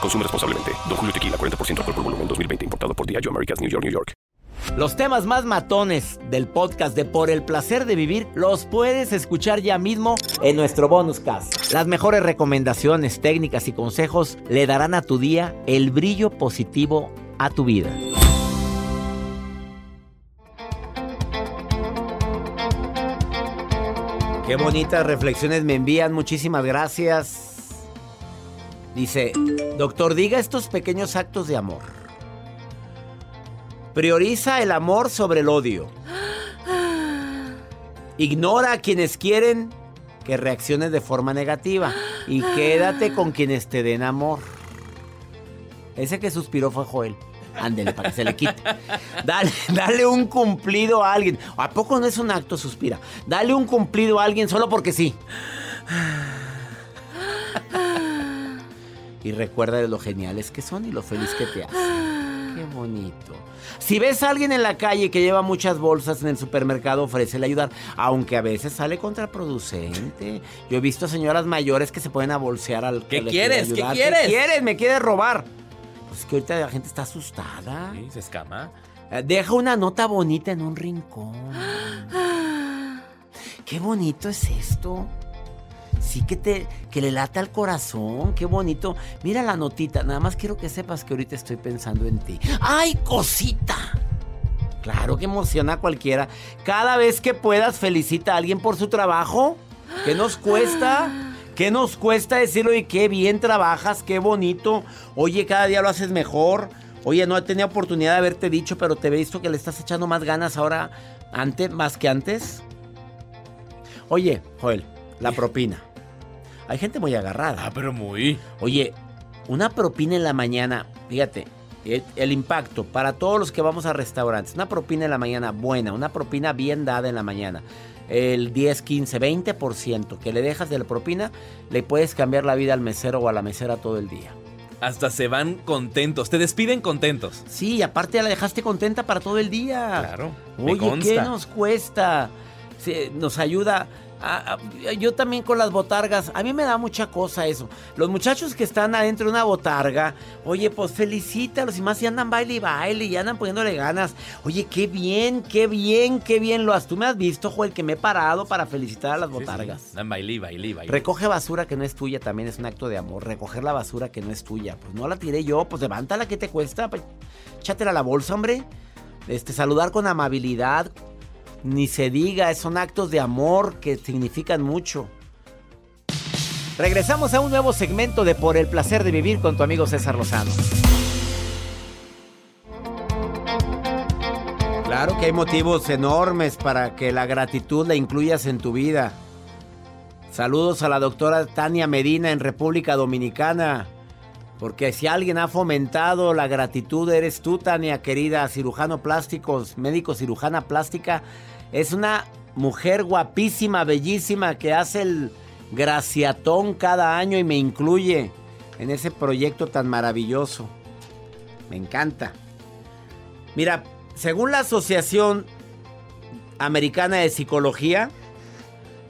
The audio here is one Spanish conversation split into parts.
Consume responsablemente. Don Julio Tequila, 40% alcohol por volumen, 2020. Importado por Diageo Americas, New York, New York. Los temas más matones del podcast de Por el Placer de Vivir los puedes escuchar ya mismo en nuestro bonus cast. Las mejores recomendaciones, técnicas y consejos le darán a tu día el brillo positivo a tu vida. Qué bonitas reflexiones me envían, muchísimas gracias. Dice, doctor, diga estos pequeños actos de amor. Prioriza el amor sobre el odio. Ignora a quienes quieren que reacciones de forma negativa y quédate con quienes te den amor. Ese que suspiró fue Joel. Ándele para que se le quite. Dale, dale un cumplido a alguien. ¿A poco no es un acto suspira? Dale un cumplido a alguien solo porque sí. Y recuerda de lo geniales que son y lo feliz que te hacen. Qué bonito. Si ves a alguien en la calle que lleva muchas bolsas en el supermercado, ofrécele ayudar, aunque a veces sale contraproducente. Yo he visto señoras mayores que se pueden a bolsear al ¿Qué que le quieres? quiere ¿Qué quieres? quieres? ¿Me quieres robar? Pues que ahorita la gente está asustada. Sí, se escama. Eh, Deja una nota bonita en un rincón. Qué bonito es esto. Sí que te que le lata al corazón, qué bonito. Mira la notita, nada más quiero que sepas que ahorita estoy pensando en ti. ¡Ay, cosita! Claro que emociona a cualquiera. Cada vez que puedas felicita a alguien por su trabajo. ¿Qué nos cuesta? ¿Qué nos cuesta decirlo y qué bien trabajas, qué bonito? Oye, cada día lo haces mejor. Oye, no tenido oportunidad de haberte dicho, pero te he visto que le estás echando más ganas ahora, antes, más que antes. Oye, Joel, la propina. Hay gente muy agarrada. Ah, pero muy. Oye, una propina en la mañana, fíjate, el, el impacto para todos los que vamos a restaurantes. Una propina en la mañana buena, una propina bien dada en la mañana. El 10, 15, 20% que le dejas de la propina, le puedes cambiar la vida al mesero o a la mesera todo el día. Hasta se van contentos. Te despiden contentos. Sí, y aparte ya la dejaste contenta para todo el día. Claro. Oye. ¿qué nos cuesta? Nos ayuda. A- a- yo también con las botargas, a mí me da mucha cosa eso. Los muchachos que están adentro de una botarga, oye, pues felicítalos y más si andan baile y baile y andan poniéndole ganas. Oye, qué bien, qué bien, qué bien lo has. Tú me has visto, Joel, que me he parado para felicitar a las Sí, sí. botargas. Dan bailí, bailí, bailí. Recoge basura que no es tuya, también es un acto de amor. Recoger la basura que no es tuya. Pues no la tiré yo, pues levántala, ¿qué te cuesta? Échatela a la bolsa, hombre. Este, saludar con amabilidad. Ni se diga, son actos de amor que significan mucho. Regresamos a un nuevo segmento de Por el placer de vivir con tu amigo César Lozano. Claro que hay motivos enormes para que la gratitud la incluyas en tu vida. Saludos a la doctora Tania Medina en República Dominicana. Porque si alguien ha fomentado la gratitud, eres tú, Tania, querida cirujano plástico, médico cirujana plástica. Es una mujer guapísima, bellísima, que hace el graciatón cada año y me incluye en ese proyecto tan maravilloso. Me encanta. Mira, según la Asociación Americana de Psicología,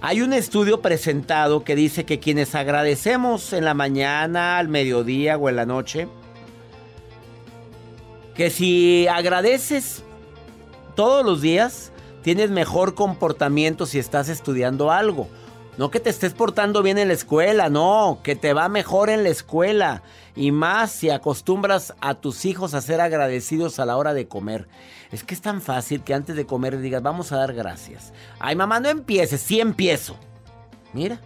hay un estudio presentado que dice que quienes agradecemos en la mañana, al mediodía o en la noche, que si agradeces todos los días, tienes mejor comportamiento si estás estudiando algo. No que te estés portando bien en la escuela, no, que te va mejor en la escuela. Y más si acostumbras a tus hijos a ser agradecidos a la hora de comer. Es que es tan fácil que antes de comer digas, vamos a dar gracias. Ay, mamá, no empieces, sí empiezo. Mira,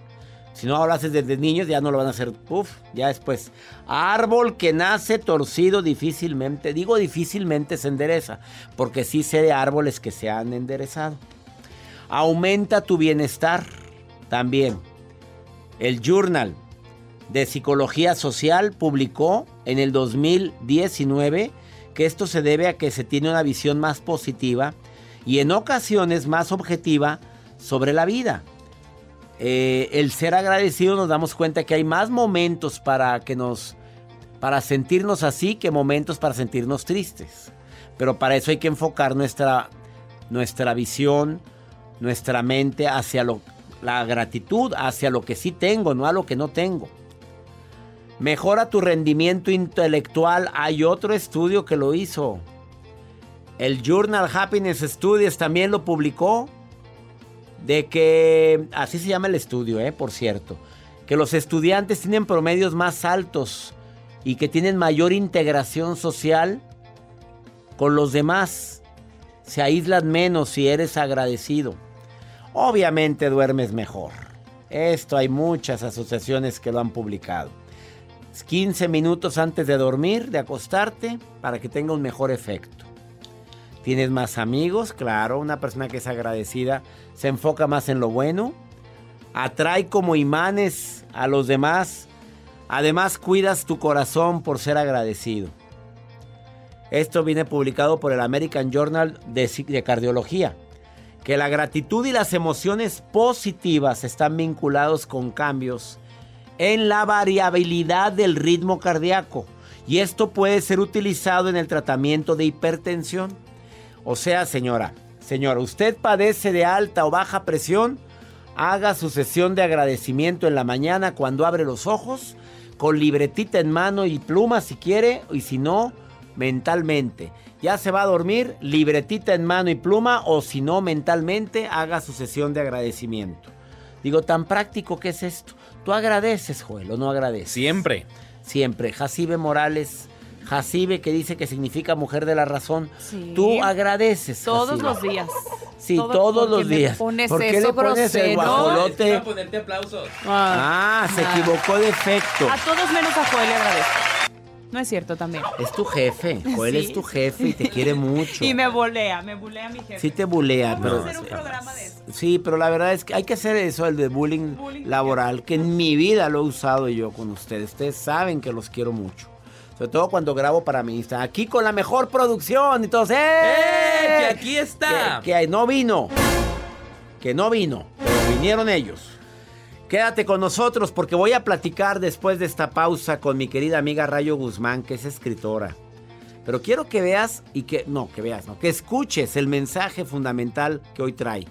si no hablas desde niños, ya no lo van a hacer. Uf, ya después. Árbol que nace torcido difícilmente. Digo difícilmente se endereza, porque sí sé de árboles que se han enderezado. Aumenta tu bienestar también. El Journal de Psicología Social publicó en el 2019 que esto se debe a que se tiene una visión más positiva y en ocasiones más objetiva sobre la vida. Eh, el ser agradecido nos damos cuenta que hay más momentos para que nos para sentirnos así que momentos para sentirnos tristes. Pero para eso hay que enfocar nuestra nuestra visión, nuestra mente hacia lo, la gratitud hacia lo que sí tengo, no a lo que no tengo. Mejora tu rendimiento intelectual. Hay otro estudio que lo hizo. El Journal Happiness Studies también lo publicó. De que, así se llama el estudio, eh, por cierto. Que los estudiantes tienen promedios más altos y que tienen mayor integración social con los demás. Se aíslan menos si eres agradecido obviamente duermes mejor. Esto hay muchas asociaciones que lo han publicado. 15 minutos antes de dormir, de acostarte, para que tenga un mejor efecto. Tienes más amigos, claro, una persona que es agradecida se enfoca más en lo bueno, atrae como imanes a los demás, además cuidas tu corazón por ser agradecido. Esto viene publicado por el American Journal de, de Cardiología que la gratitud y las emociones positivas están vinculados con cambios en la variabilidad del ritmo cardíaco y esto puede ser utilizado en el tratamiento de hipertensión. O sea, señora, señora, usted padece de alta o baja presión, haga su sesión de agradecimiento en la mañana cuando abre los ojos, con libretita en mano y pluma si quiere, y si no, mentalmente ya se va a dormir, libretita en mano y pluma, o si no, mentalmente haga su sesión de agradecimiento. Digo, tan práctico que es esto. ¿Tú agradeces, Joel, o no agradeces? Siempre. Siempre. Jacibe Morales, Jacibe, que dice que significa mujer de la razón. Tú agradeces. Todos los días. Sí, todos los días. Pones ¿Por qué le pones el guajolote? para ponerte aplausos. Ah, ah se equivocó de efecto. A todos menos a Joel le agradezco. No es cierto también. Es tu jefe. Joel es tu jefe y te quiere mucho. Y me bulea, me bulea mi jefe. Sí te bulea, Vamos pero. hacer un programa de eso. Sí, pero la verdad es que hay que hacer eso, el de bullying, laboral, que en mi vida lo he usado yo con ustedes. Ustedes saben que los quiero mucho. Sobre todo cuando grabo para mi Instagram. Aquí con la mejor producción. Entonces, ¡eh! ¡Eh! Que aquí está. Que, que no vino. Que no vino. Pero vinieron ellos. Quédate con nosotros porque voy a platicar después de esta pausa con mi querida amiga Rayo Guzmán, que es escritora. Pero quiero que veas y que, no, que veas, no, que escuches el mensaje fundamental que hoy trae.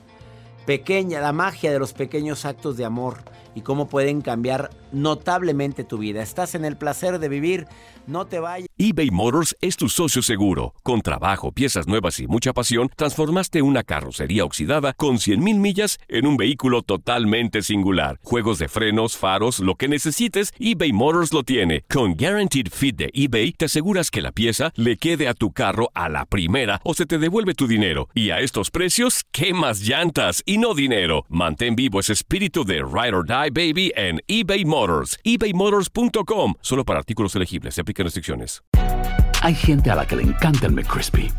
Pequeña, la magia de los pequeños actos de amor y cómo pueden cambiar notablemente tu vida. Estás en el placer de vivir, no te vayas. eBay Motors es tu socio seguro. Con trabajo, piezas nuevas y mucha pasión, transformaste una carrocería oxidada con 100.000 millas en un vehículo totalmente singular. Juegos de frenos, faros, lo que necesites, eBay Motors lo tiene. Con Guaranteed Fit de eBay, te aseguras que la pieza le quede a tu carro a la primera o se te devuelve tu dinero. Y a estos precios, ¿qué más llantas y no dinero? Mantén vivo ese espíritu de Ride or Die Baby en eBay Motors. ebaymotors.com. Solo para artículos elegibles. Se aplican restricciones. Hay gente a la que le encanta el McCrispy.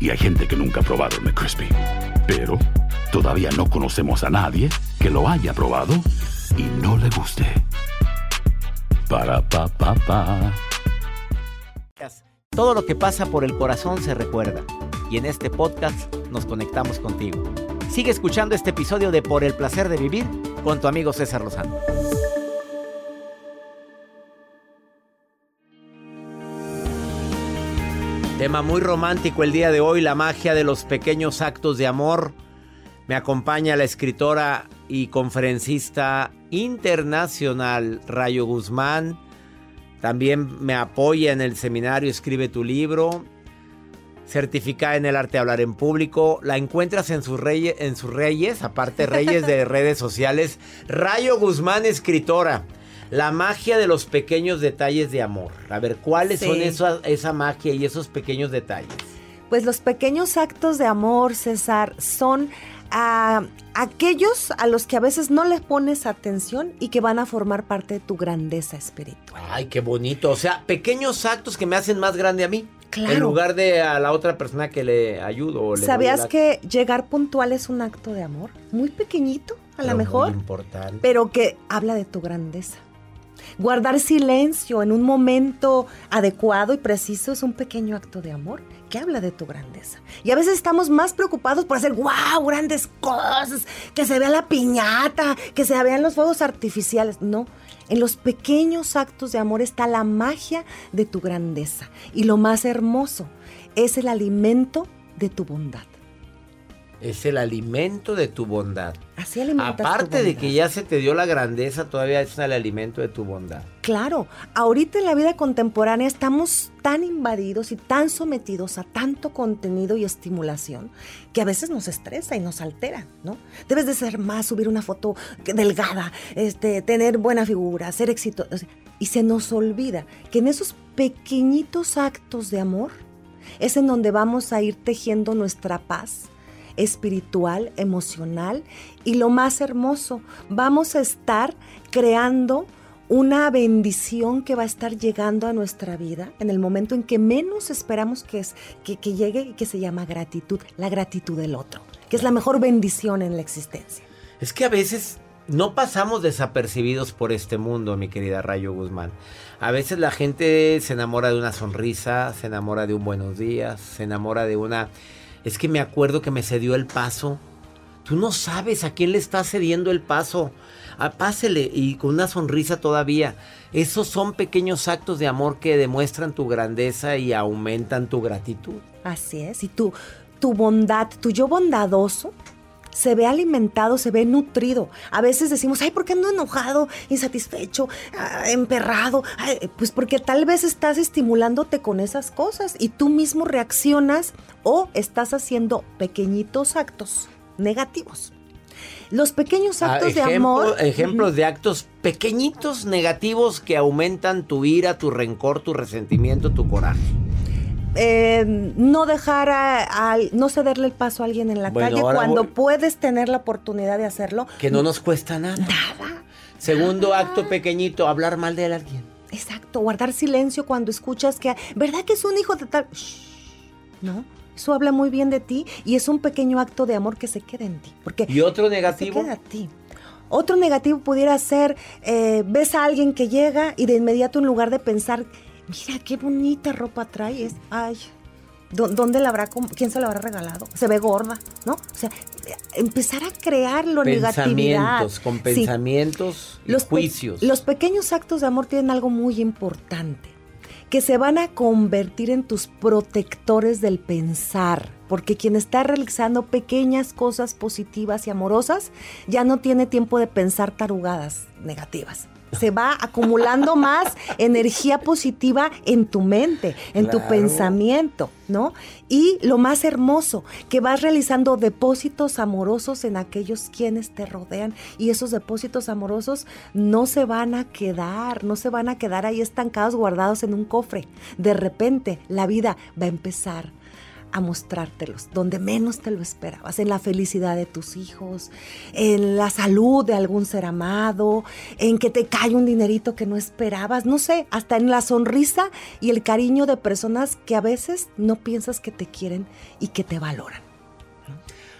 Y hay gente que nunca ha probado el McCrispy. Pero todavía no conocemos a nadie que lo haya probado y no le guste. Para pa pa pa. Todo lo que pasa por el corazón se recuerda. Y en este podcast nos conectamos contigo. Sigue escuchando este episodio de Por el placer de vivir con tu amigo César Lozano. Tema muy romántico el día de hoy, la magia de los pequeños actos de amor. Me acompaña la escritora y conferencista internacional Rayo Guzmán. También me apoya en el seminario Escribe tu libro. Certificada en el arte de hablar en público. La encuentras en sus reyes, en sus reyes, aparte reyes de redes sociales. Rayo Guzmán, escritora. La magia de los pequeños detalles de amor. A ver, ¿cuáles Sí. son esa, esa magia y esos pequeños detalles? Pues los pequeños actos de amor, César, son ah, aquellos a los que a veces no les pones atención y que van a formar parte de tu grandeza espiritual. Ay, qué bonito. O sea, pequeños actos que me hacen más grande a mí. Claro. En lugar de a la otra persona que le ayudo. o le ¿Sabías la- que llegar puntual es un acto de amor? Muy pequeñito, a lo muy mejor, importante. pero que habla de tu grandeza. Guardar silencio en un momento adecuado y preciso es un pequeño acto de amor que habla de tu grandeza. Y a veces estamos más preocupados por hacer, wow, grandes cosas, que se vea la piñata, que se vean los fuegos artificiales. No, en los pequeños actos de amor está la magia de tu grandeza. Y lo más hermoso es el alimento de tu bondad. Es el alimento de tu bondad. Así alimentas tu Aparte de que ya se te dio la grandeza, todavía es el alimento de tu bondad. Claro, ahorita en la vida contemporánea estamos tan invadidos y tan sometidos a tanto contenido y estimulación que a veces nos estresa y nos altera, ¿no? Debes de ser más, subir una foto delgada, este, tener buena figura, ser exitoso. sea, y se nos olvida que en esos pequeñitos actos de amor es en donde vamos a ir tejiendo nuestra paz espiritual, emocional y lo más hermoso, vamos a estar creando una bendición que va a estar llegando a nuestra vida en el momento en que menos esperamos que, es, que, que llegue y que se llama gratitud, la gratitud del otro, que es la mejor bendición en la existencia. Es que a veces no pasamos desapercibidos por este mundo, mi querida Rayo Guzmán. A veces la gente se enamora de una sonrisa, se enamora de un buenos días, se enamora de una... Es que me acuerdo que me cedió el paso. Tú no sabes a quién le estás cediendo el paso. Ah, pásele y con una sonrisa todavía. Esos son pequeños actos de amor que demuestran tu grandeza y aumentan tu gratitud. Así es, y tu, tu bondad, tu yo bondadoso, se ve alimentado, se ve nutrido. A veces decimos, ay, ¿por qué ando enojado, insatisfecho, ah, emperrado? Ay, pues porque tal vez estás estimulándote con esas cosas y tú mismo reaccionas o estás haciendo pequeñitos actos negativos. Los pequeños Ah, actos de amor. Ejemplos de actos pequeñitos negativos que aumentan tu ira, tu rencor, tu resentimiento, tu coraje. Eh, no dejar a, a- no cederle el paso a alguien en la Bueno, calle cuando voy- puedes tener la oportunidad de hacerlo. Que no nos cuesta nada. Nada. Segundo acto pequeñito, hablar mal de alguien. Exacto, guardar silencio cuando escuchas que, ¿verdad que es un hijo de tal? Shh, ¿No? Eso habla muy bien de ti y es un pequeño acto de amor que se queda en ti. Porque Y otro se negativo, queda a ti. Otro negativo pudiera ser, eh, ves a alguien que llega y de inmediato en lugar de pensar, mira qué bonita ropa trae, es, ay, ¿dó- ¿dónde la habrá, quién se la habrá regalado? Se ve gorda, ¿no? O sea, empezar a crear lo negatividad. pensamientos, con Sí. pensamientos y Los pe- juicios. Los pequeños actos de amor tienen algo muy importante, que se van a convertir en tus protectores del pensar, porque quien está realizando pequeñas cosas positivas y amorosas ya no tiene tiempo de pensar tarugadas negativas. Se va acumulando más energía positiva en tu mente, en tu pensamiento, ¿no? Y lo más hermoso, que vas realizando depósitos amorosos en aquellos quienes te rodean y esos depósitos amorosos no se van a quedar, no se van a quedar ahí estancados, guardados en un cofre. De repente la vida va a empezar a mostrártelos donde menos te lo esperabas, en la felicidad de tus hijos, en la salud de algún ser amado, en que te cae un dinerito que no esperabas, no sé, hasta en la sonrisa y el cariño de personas que a veces no piensas que te quieren y que te valoran.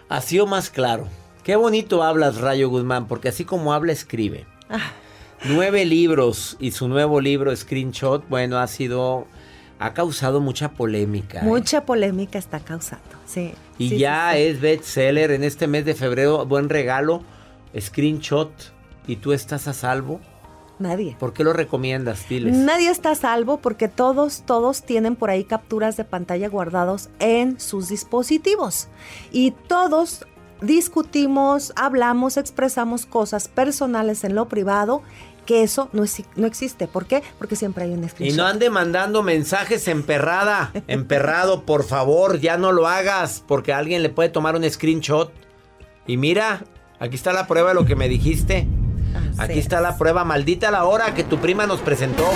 Así o más claro. Qué bonito hablas, Rayo Guzmán, porque así como habla, escribe. Ah. Nueve libros y su nuevo libro, Screenshot, bueno, ha sido. Ha causado mucha polémica. ¿eh? Mucha polémica está causando, sí. Y sí, ya sí, sí. es bestseller en este mes de febrero. Buen regalo. Screenshot. ¿Y tú estás a salvo? Nadie. ¿Por qué lo recomiendas? Diles. Nadie está a salvo porque todos, todos tienen por ahí capturas de pantalla guardados en sus dispositivos. Y todos discutimos, hablamos, expresamos cosas personales en lo privado que eso no, es, no existe. ¿Por qué? Porque siempre hay un Y screenshot. no ande mandando mensajes emperrada, emperrado, por favor, ya no lo hagas, porque alguien le puede tomar un screenshot. Y mira, aquí está la prueba de lo que me dijiste. Así Aquí es. está la prueba, maldita la hora que tu prima nos presentó.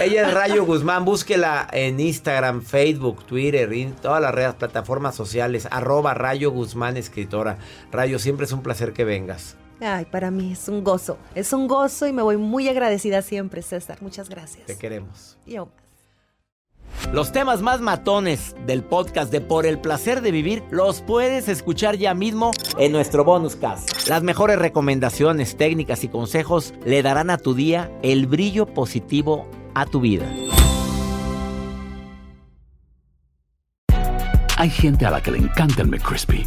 Ella es Rayo Guzmán, búsquela en Instagram, Facebook, Twitter y en todas las redes, plataformas sociales, arroba Rayo Guzmán Escritora. Rayo, siempre es un placer que vengas. Ay, para mí es un gozo. Es un gozo y me voy muy agradecida siempre, César. Muchas gracias. Te queremos. Yo. Los temas más matones del podcast de Por el placer de vivir los puedes escuchar ya mismo en nuestro bonus cast. Las mejores recomendaciones, técnicas y consejos le darán a tu día el brillo positivo a tu vida. Hay gente a la que le encanta el McCrispy